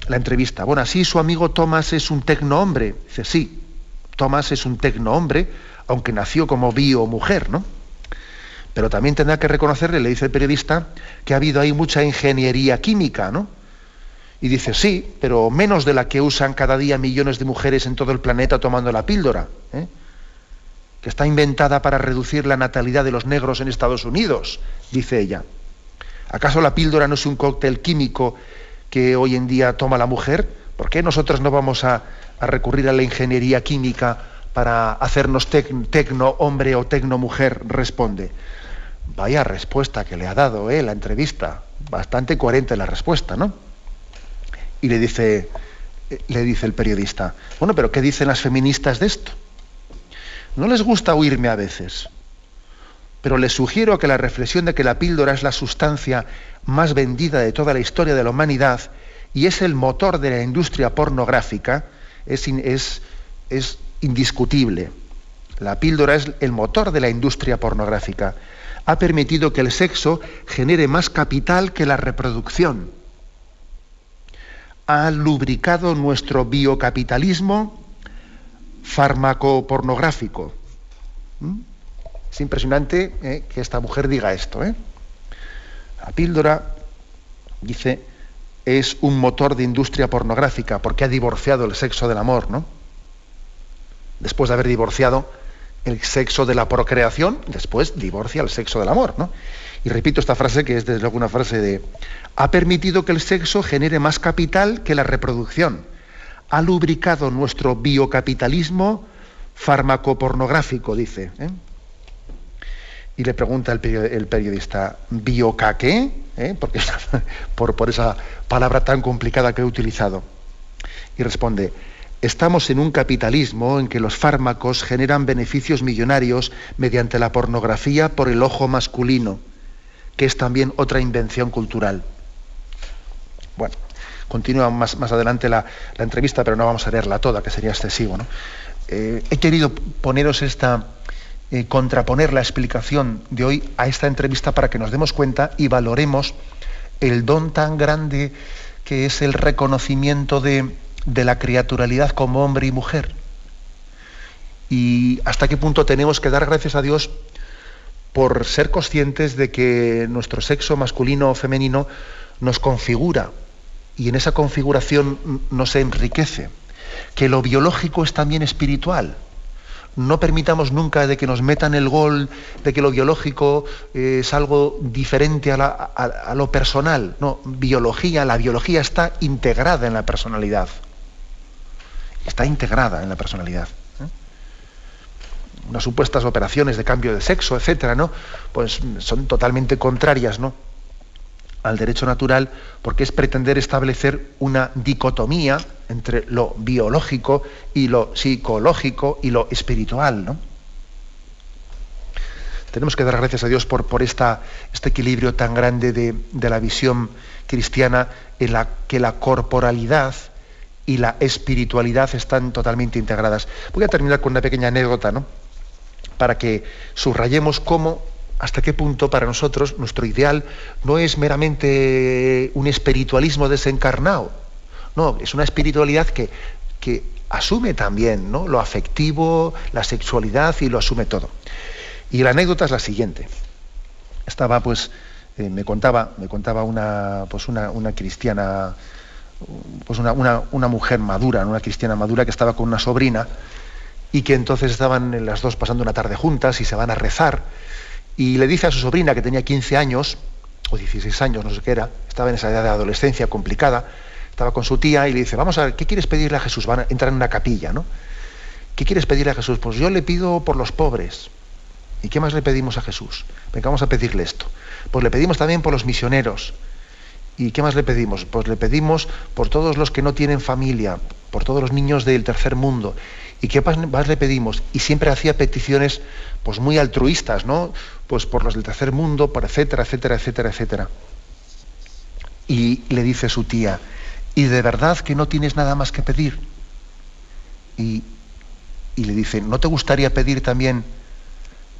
la entrevista. Bueno, así su amigo Tomás es un tecno-hombre. Dice, sí, Tomás es un tecno-hombre, aunque nació como bio-mujer, ¿no? Pero también tendrá que reconocerle, le dice el periodista, que ha habido ahí mucha ingeniería química, ¿no? Y dice, sí, pero menos de la que usan cada día millones de mujeres en todo el planeta tomando la píldora, ¿eh? que está inventada para reducir la natalidad de los negros en Estados Unidos, dice ella. ¿Acaso la píldora no es un cóctel químico que hoy en día toma la mujer? ¿Por qué nosotros no vamos a, recurrir a la ingeniería química para hacernos tecno hombre o tecno mujer? Responde. Vaya respuesta que le ha dado ¿eh? la entrevista. Bastante coherente la respuesta, ¿no? Y le dice, le dice el periodista, bueno, pero ¿qué dicen las feministas de esto? No les gusta oírme a veces, pero les sugiero que la reflexión de que la píldora es la sustancia más vendida de toda la historia de la humanidad y es el motor de la industria pornográfica es indiscutible. La píldora es el motor de la industria pornográfica. Ha permitido que el sexo genere más capital que la reproducción ha lubricado nuestro biocapitalismo farmacopornográfico. ¿Mm? Es impresionante eh, que esta mujer diga esto. ¿eh? La píldora, dice, es un motor de industria pornográfica porque ha divorciado el sexo del amor, ¿no? Después de haber divorciado el sexo de la procreación, después divorcia el sexo del amor, ¿no? Y repito esta frase que es desde luego una frase de, ha permitido que el sexo genere más capital que la reproducción. Ha lubricado nuestro biocapitalismo farmacopornográfico, dice. ¿eh? Y le pregunta el, periodista, ¿bioca qué? ¿Eh? Porque, <laughs> por, por esa palabra tan complicada que he utilizado. Y responde, Estamos en un capitalismo en que los fármacos generan beneficios millonarios mediante la pornografía por el ojo masculino que es también otra invención cultural. Bueno, continúa más, más adelante la, entrevista, pero no vamos a leerla toda, que sería excesivo. Eh, he querido poneros esta, eh, contraponer la explicación de hoy a esta entrevista para que nos demos cuenta y valoremos el don tan grande que es el reconocimiento de, de la criaturalidad como hombre y mujer. Y hasta qué punto tenemos que dar gracias a Dios por ser conscientes de que nuestro sexo masculino o femenino nos configura y en esa configuración nos enriquece, que lo biológico es también espiritual. No permitamos nunca de que nos metan el gol de que lo biológico eh, es algo diferente a, lo personal. No, biología, la biología está integrada en la personalidad. Está integrada en la personalidad ¿eh? unas supuestas operaciones de cambio de sexo, etcétera, ¿no? Pues son totalmente contrarias, ¿no? al derecho natural porque es pretender establecer una dicotomía entre lo biológico y lo psicológico y lo espiritual. ¿no? Tenemos que dar gracias a Dios por, por esta, este equilibrio tan grande de, de, la visión cristiana en la que la corporalidad y la espiritualidad están totalmente integradas. Voy a terminar con una pequeña anécdota, ¿no? para que subrayemos cómo hasta qué punto para nosotros nuestro ideal no es meramente un espiritualismo desencarnado, no, es una espiritualidad que, que asume también ¿no? lo afectivo, la sexualidad y lo asume todo. Y la anécdota es la siguiente. Estaba pues, eh, me contaba, me contaba una, pues una, una cristiana, pues una, una, mujer madura, una cristiana madura que estaba con una sobrina y que entonces estaban las dos pasando una tarde juntas y se van a rezar y le dice a su sobrina, que tenía 15 años, o 16 años, no sé qué era, estaba en esa edad de adolescencia complicada, estaba con su tía y le dice, vamos a ver, ¿qué quieres pedirle a Jesús? Van a entrar en una capilla, ¿no? ¿Qué quieres pedirle a Jesús? Pues yo le pido por los pobres. ¿Y qué más le pedimos a Jesús? Venga, vamos a pedirle esto. Pues le pedimos también por los misioneros. ¿Y qué más le pedimos? Pues le pedimos por todos los que no tienen familia, por todos los niños del tercer mundo. ¿Y qué más le pedimos? Y siempre hacía peticiones pues muy altruistas, ¿no? Pues por los del tercer mundo, por etcétera, etcétera, etcétera, etcétera. Y le dice su tía, ¿y de verdad que no tienes nada más que pedir? Y, le dice, ¿no te gustaría pedir también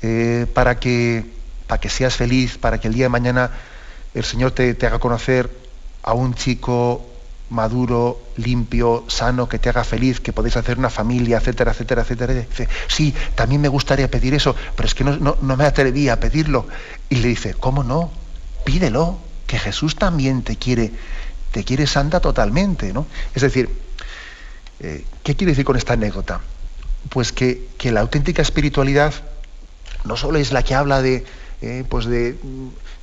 eh, para, que, para que seas feliz, para que el día de mañana el Señor te, haga conocer a un chico maduro, limpio, sano, que te haga feliz, que podéis hacer una familia, etcétera, etcétera, etcétera. dice, sí, también me gustaría pedir eso, pero es que no, me atreví a pedirlo. Y le dice, ¿cómo no? Pídelo, que Jesús también te quiere, te quiere santa totalmente, ¿no? Es decir, eh, ¿qué quiere decir con esta anécdota? Pues que, que la auténtica espiritualidad no solo es la que habla de, eh, pues de,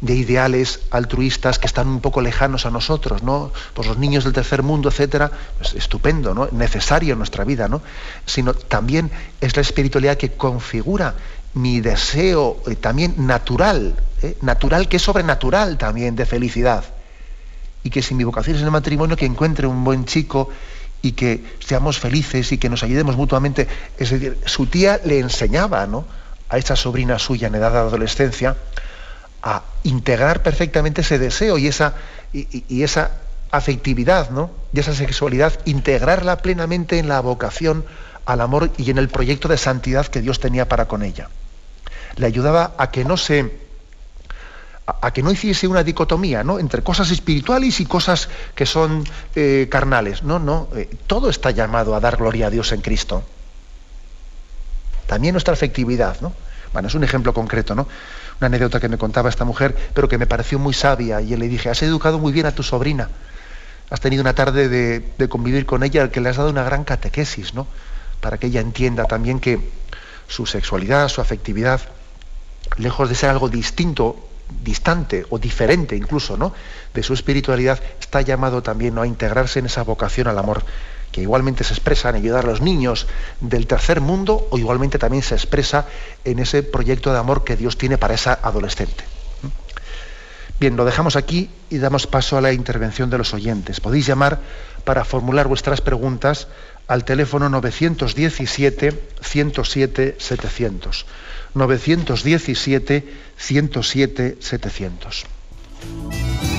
ideales altruistas que están un poco lejanos a nosotros, ¿no? Pues los niños del tercer mundo, etcétera, pues estupendo, ¿no? Necesario en nuestra vida, ¿no? Sino también es la espiritualidad que configura mi deseo eh, también natural, ¿eh? natural que es sobrenatural también de felicidad. Y que si mi vocación es el matrimonio, que encuentre un buen chico y que seamos felices y que nos ayudemos mutuamente. Es decir, su tía le enseñaba, ¿no? a esa sobrina suya en edad de adolescencia a integrar perfectamente ese deseo y esa, y, esa afectividad, ¿no? Y esa sexualidad, integrarla plenamente en la vocación al amor y en el proyecto de santidad que Dios tenía para con ella. Le ayudaba a que no se a, que no hiciese una dicotomía ¿no? entre cosas espirituales y cosas que son eh, carnales. No, no, eh, todo está llamado a dar gloria a Dios en Cristo. También nuestra afectividad, ¿no? Bueno, es un ejemplo concreto, ¿no? Una anécdota que me contaba esta mujer, pero que me pareció muy sabia. Y le dije, has educado muy bien a tu sobrina. Has tenido una tarde de, convivir con ella, que le has dado una gran catequesis, ¿no? Para que ella entienda también que su sexualidad, su afectividad, lejos de ser algo distinto, distante o diferente incluso, ¿no? De su espiritualidad, está llamado también a integrarse en esa vocación al amor que igualmente se expresa en ayudar a los niños del tercer mundo o igualmente también se expresa en ese proyecto de amor que Dios tiene para esa adolescente. Bien, lo dejamos aquí y damos paso a la intervención de los oyentes. Podéis llamar para formular vuestras preguntas al teléfono 917-107-700. 917-107-700.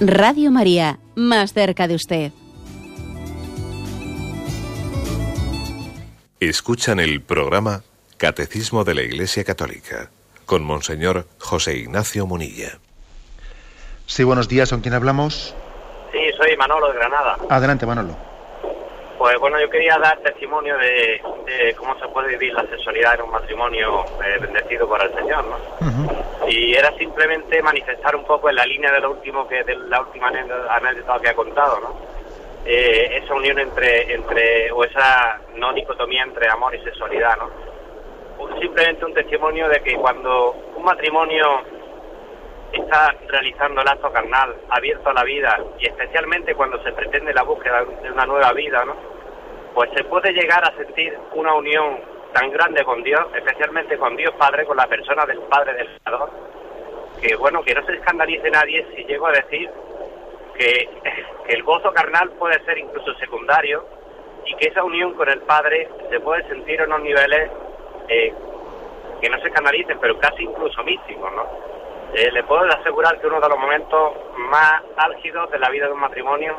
Radio María, más cerca de usted. Escuchan el programa Catecismo de la Iglesia Católica con Monseñor José Ignacio Munilla. Sí, buenos días, ¿con quién hablamos? Sí, soy Manolo de Granada. Adelante, Manolo. Pues bueno, yo quería dar testimonio de, cómo se puede vivir la sexualidad en un matrimonio eh, bendecido por el Señor, ¿no? Y era simplemente manifestar un poco en la línea de lo último que de la última anécdota que ha contado, ¿no? Eh, esa unión entre entre o esa no dicotomía entre amor y sexualidad, ¿no? simplemente un testimonio de que cuando un matrimonio está realizando el acto carnal abierto a la vida y especialmente cuando se pretende la búsqueda de una nueva vida, ¿no? pues se puede llegar a sentir una unión tan grande con Dios, especialmente con Dios Padre, con la persona del Padre del Creador, que bueno, que no se escandalice nadie si llego a decir que, el gozo carnal puede ser incluso secundario y que esa unión con el Padre se puede sentir en unos niveles eh, que no se canalicen, pero casi incluso místicos, ¿no? Eh, le puedo asegurar que uno de los momentos más álgidos de la vida de un matrimonio,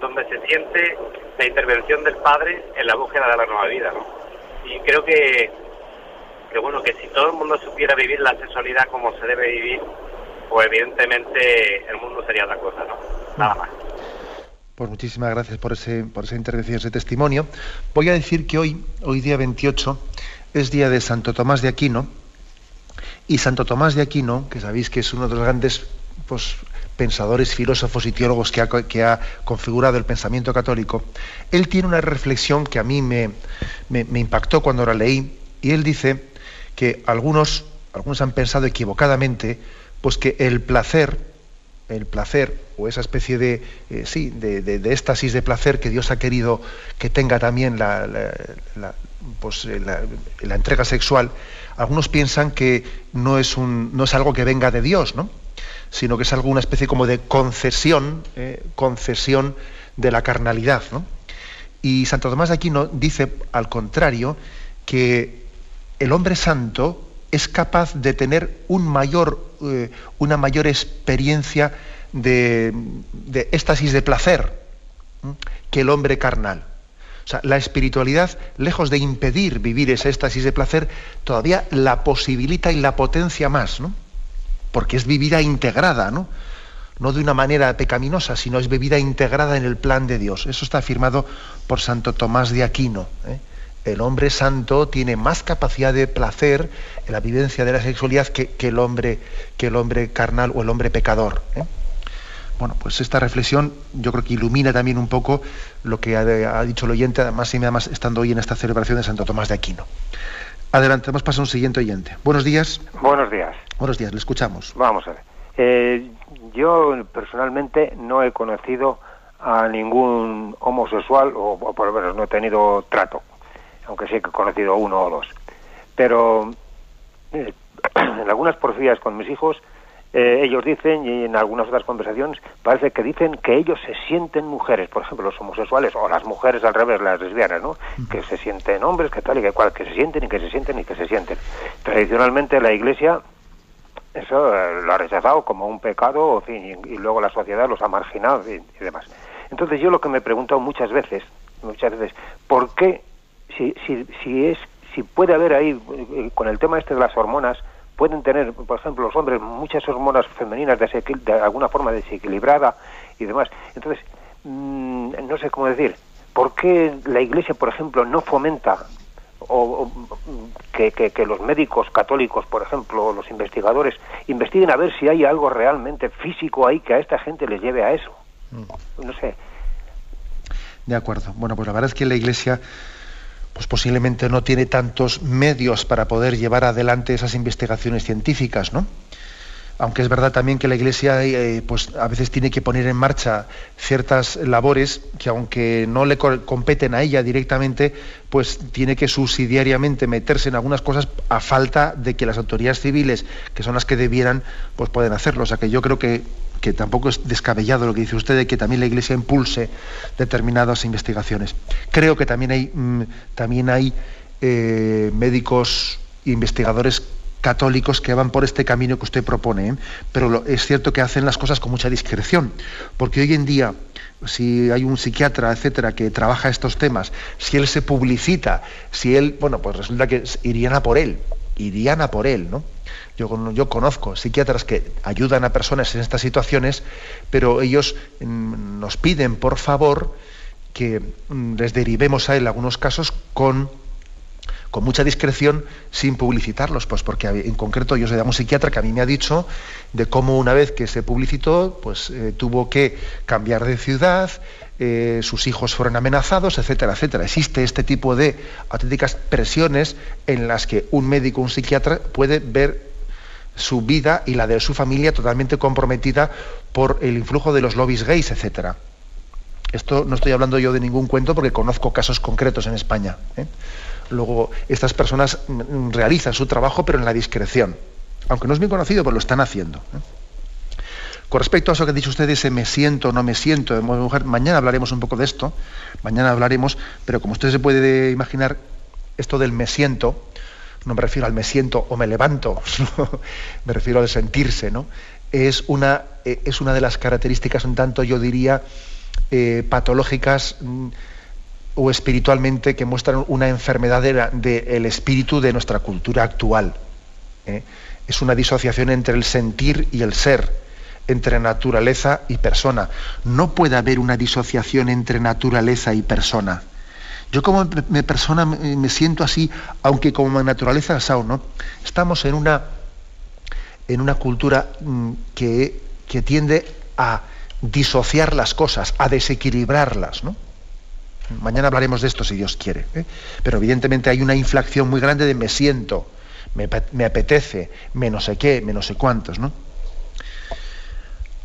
donde se siente la intervención del padre en la búsqueda de la nueva vida, ¿no? Y creo que, que bueno, que si todo el mundo supiera vivir la sexualidad como se debe vivir, pues evidentemente el mundo sería otra cosa, ¿no? Nada más. Pues muchísimas gracias por, ese, por esa intervención, ese testimonio. Voy a decir que hoy, hoy día 28, es día de Santo Tomás de Aquino, y Santo Tomás de Aquino, que sabéis que es uno de los grandes pues, pensadores, filósofos y teólogos que ha, configurado el pensamiento católico, él tiene una reflexión que a mí me, me, impactó cuando la leí, y él dice que algunos, algunos han pensado equivocadamente, pues que el placer, el placer, o esa especie de, eh, sí, de, de, éxtasis de placer que Dios ha querido que tenga también la, pues, eh, la, entrega sexual, algunos piensan que no es, un, no es algo que venga de Dios, ¿no? sino que es algo, una especie como de concesión, eh, concesión de la carnalidad. ¿no? Y Santo Tomás de Aquino dice, al contrario, que el hombre santo es capaz de tener un mayor, eh, una mayor experiencia de, de éxtasis de placer que el hombre carnal. O sea, la espiritualidad, lejos de impedir vivir ese éxtasis de placer, todavía la posibilita y la potencia más, ¿no? Porque es vivida integrada, ¿no? No de una manera pecaminosa, sino es vivida integrada en el plan de Dios. Eso está afirmado por Santo Tomás de Aquino. ¿eh? El hombre santo tiene más capacidad de placer en la vivencia de la sexualidad que, el, hombre, que el hombre carnal o el hombre pecador. ¿eh? Bueno, pues esta reflexión yo creo que ilumina también un poco lo que ha, dicho el oyente, además y además estando hoy en esta celebración de Santo Tomás de Aquino. Adelante, vamos a pasar a un siguiente oyente. Buenos días. Buenos días. Buenos días, le escuchamos. Vamos a ver. Eh, yo personalmente no he conocido a ningún homosexual, o, por lo menos no he tenido trato, aunque sí que he conocido uno o dos. Pero eh, <clears throat> en algunas porfías con mis hijos eh, ellos dicen, y en algunas otras conversaciones, parece que dicen que ellos se sienten mujeres, por ejemplo, los homosexuales, o las mujeres al revés, las lesbianas, ¿no? Que se sienten hombres, que tal y que cual, que se sienten y que se sienten y que se sienten. Tradicionalmente la Iglesia eso eh, lo ha rechazado como un pecado, y, luego la sociedad los ha marginado y, demás. Entonces yo lo que me he preguntado muchas veces, muchas veces, ¿por qué, si, si, si es, si puede haber ahí, eh, con el tema este de las hormonas, pueden tener, por ejemplo, los hombres muchas hormonas femeninas de, de alguna forma desequilibrada y demás. Entonces, mm, no sé cómo decir, ¿por qué la Iglesia, por ejemplo, no fomenta o, que, que, los médicos católicos, por ejemplo, los investigadores, investiguen a ver si hay algo realmente físico ahí que a esta gente les lleve a eso? No sé. De acuerdo. Bueno, pues la verdad es que la Iglesia pues posiblemente no tiene tantos medios para poder llevar adelante esas investigaciones científicas, ¿no? aunque es verdad también que la Iglesia eh, pues a veces tiene que poner en marcha ciertas labores que aunque no le competen a ella directamente, pues tiene que subsidiariamente meterse en algunas cosas a falta de que las autoridades civiles, que son las que debieran, pues pueden hacerlo. O sea que yo creo que, que tampoco es descabellado lo que dice usted de que también la Iglesia impulse determinadas investigaciones. Creo que también hay, mm, también hay eh, médicos investigadores católicos que van por este camino que usted propone, ¿eh? pero es cierto que hacen las cosas con mucha discreción, porque hoy en día, si hay un psiquiatra, etcétera, que trabaja estos temas, si él se publicita, si él, bueno, pues resulta que irían a por él, irían a por él, ¿no? Yo, conozco psiquiatras que ayudan a personas en estas situaciones, pero ellos mm, nos piden, por favor, que mm, les derivemos a él algunos casos con con mucha discreción sin publicitarlos, pues porque en concreto yo soy un psiquiatra que a mí me ha dicho de cómo una vez que se publicitó, pues eh, tuvo que cambiar de ciudad, eh, sus hijos fueron amenazados, etcétera, etcétera. Existe este tipo de auténticas presiones en las que un médico, un psiquiatra puede ver su vida y la de su familia totalmente comprometida por el influjo de los lobbies gays, etcétera. Esto no estoy hablando yo de ningún cuento porque conozco casos concretos en España. ¿eh? Luego, estas personas mm, realizan su trabajo, pero en la discreción. Aunque no es bien conocido, pero lo están haciendo. ¿eh? Con respecto a eso que han dicho ustedes, ese me siento, no me siento, mujer, mañana hablaremos un poco de esto, mañana hablaremos, pero como usted se puede imaginar, esto del me siento, no me refiero al me siento o me levanto, <laughs> me refiero al sentirse, ¿no? Es una, eh, es una de las características un tanto, yo diría, eh, patológicas mm, o espiritualmente que muestran una enfermedad del espíritu de nuestra cultura actual. ¿eh? Es una disociación entre el sentir y el ser, entre naturaleza y persona. No puede haber una disociación entre naturaleza y persona. Yo como me persona me siento así, aunque como naturaleza sao, ¿no? Estamos en una, en una cultura mm, que, que tiende a disociar las cosas, a desequilibrarlas, ¿no? Mañana hablaremos de esto si Dios quiere. ¿eh? Pero evidentemente hay una inflación muy grande de me siento, me, apetece, me no sé qué, me no sé cuántos, ¿no?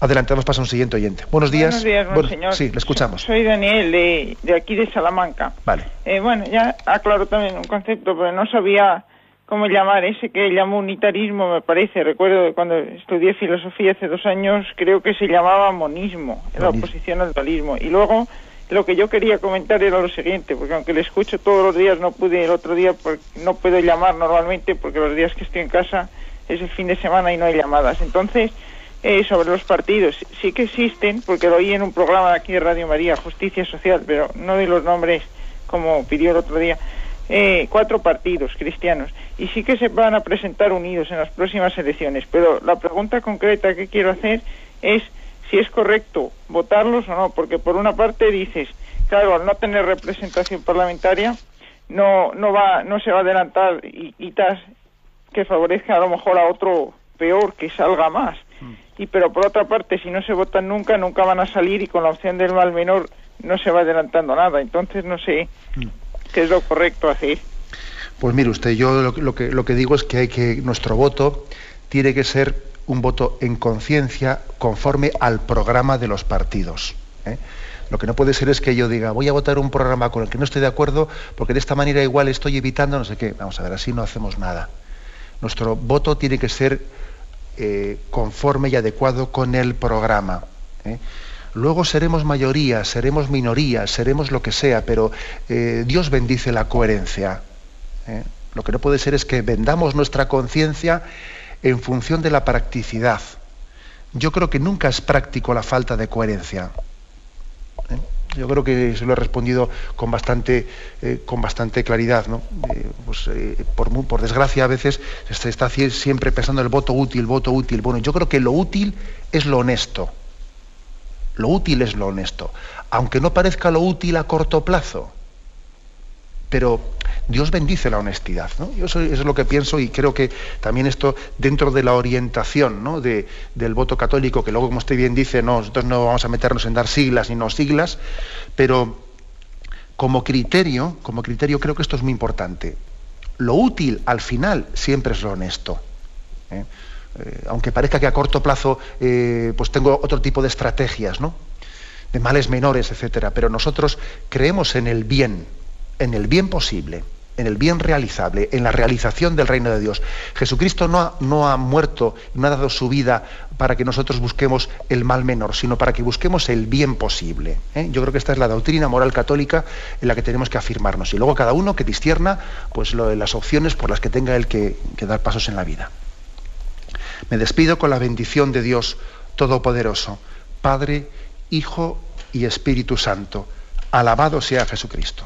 Adelante, vamos a un siguiente oyente. Buenos días. Buenos días, Sí, le escuchamos. Soy Daniel, de, de aquí de Salamanca. Vale. Eh, bueno, ya aclaro también un concepto, pero no sabía cómo llamar ese que llamó unitarismo, me parece. Recuerdo cuando estudié filosofía hace dos años, creo que se llamaba monismo, la oposición al dualismo. Y luego lo que yo quería comentar era lo siguiente, porque aunque le escucho todos los días, no pude el otro día, no puedo llamar normalmente, porque los días que estoy en casa es el fin de semana y no hay llamadas. Entonces, eh, sobre los partidos, sí que existen, porque lo oí en un programa de aquí de Radio María, Justicia Social, pero no de los nombres como pidió el otro día, eh, cuatro partidos cristianos, y sí que se van a presentar unidos en las próximas elecciones. Pero la pregunta concreta que quiero hacer es si es correcto votarlos o no, porque por una parte dices, claro, al no tener representación parlamentaria, no, no, va, no se va a adelantar y quitas que favorezca a lo mejor a otro peor, que salga más. Y pero por otra parte, si no se votan nunca, nunca van a salir y con la opción del mal menor no se va adelantando nada. Entonces no sé mm. qué es lo correcto hacer. Pues mire usted, yo lo, que, lo que digo es que hay que nuestro voto tiene que ser un voto en conciencia conforme al programa de los partidos. ¿eh? Lo que no puede ser es que yo diga, voy a votar un programa con el que no estoy de acuerdo porque de esta manera igual estoy evitando no sé qué. Vamos a ver, así no hacemos nada. Nuestro voto tiene que ser eh, conforme y adecuado con el programa. ¿eh? Luego seremos mayoría, seremos minoría, seremos lo que sea, pero Dios bendice la coherencia. Lo que no puede ser es que vendamos nuestra conciencia en función de la practicidad. Yo creo que nunca es práctico la falta de coherencia. ¿Eh? Yo creo que se lo he respondido con bastante, eh, con bastante claridad. ¿no? Eh, pues, por, por, desgracia, a veces se está siempre pensando el voto útil, voto útil. Bueno, yo creo que lo útil es lo honesto. Lo útil es lo honesto. Aunque no parezca lo útil a corto plazo. Pero Dios bendice la honestidad. Yo eso, es lo que pienso y creo que también esto dentro de la orientación de, del voto católico, que luego, como usted bien dice, no, nosotros no vamos a meternos en dar siglas ni no siglas, pero como criterio, como criterio creo que esto es muy importante. Lo útil al final siempre es lo honesto. ¿eh? Eh, aunque parezca que a corto plazo eh, pues tengo otro tipo de estrategias, ¿no? de males menores, etcétera, pero nosotros creemos en el bien, en el bien posible en el bien realizable, en la realización del reino de Dios. Jesucristo no ha, no ha muerto, no ha dado su vida para que nosotros busquemos el mal menor, sino para que busquemos el bien posible. ¿eh? Yo creo que esta es la doctrina moral católica en la que tenemos que afirmarnos. Y luego cada uno que discierna pues, las opciones por las que tenga él que, que dar pasos en la vida. Me despido con la bendición de Dios Todopoderoso, Padre, Hijo y Espíritu Santo. Alabado sea Jesucristo.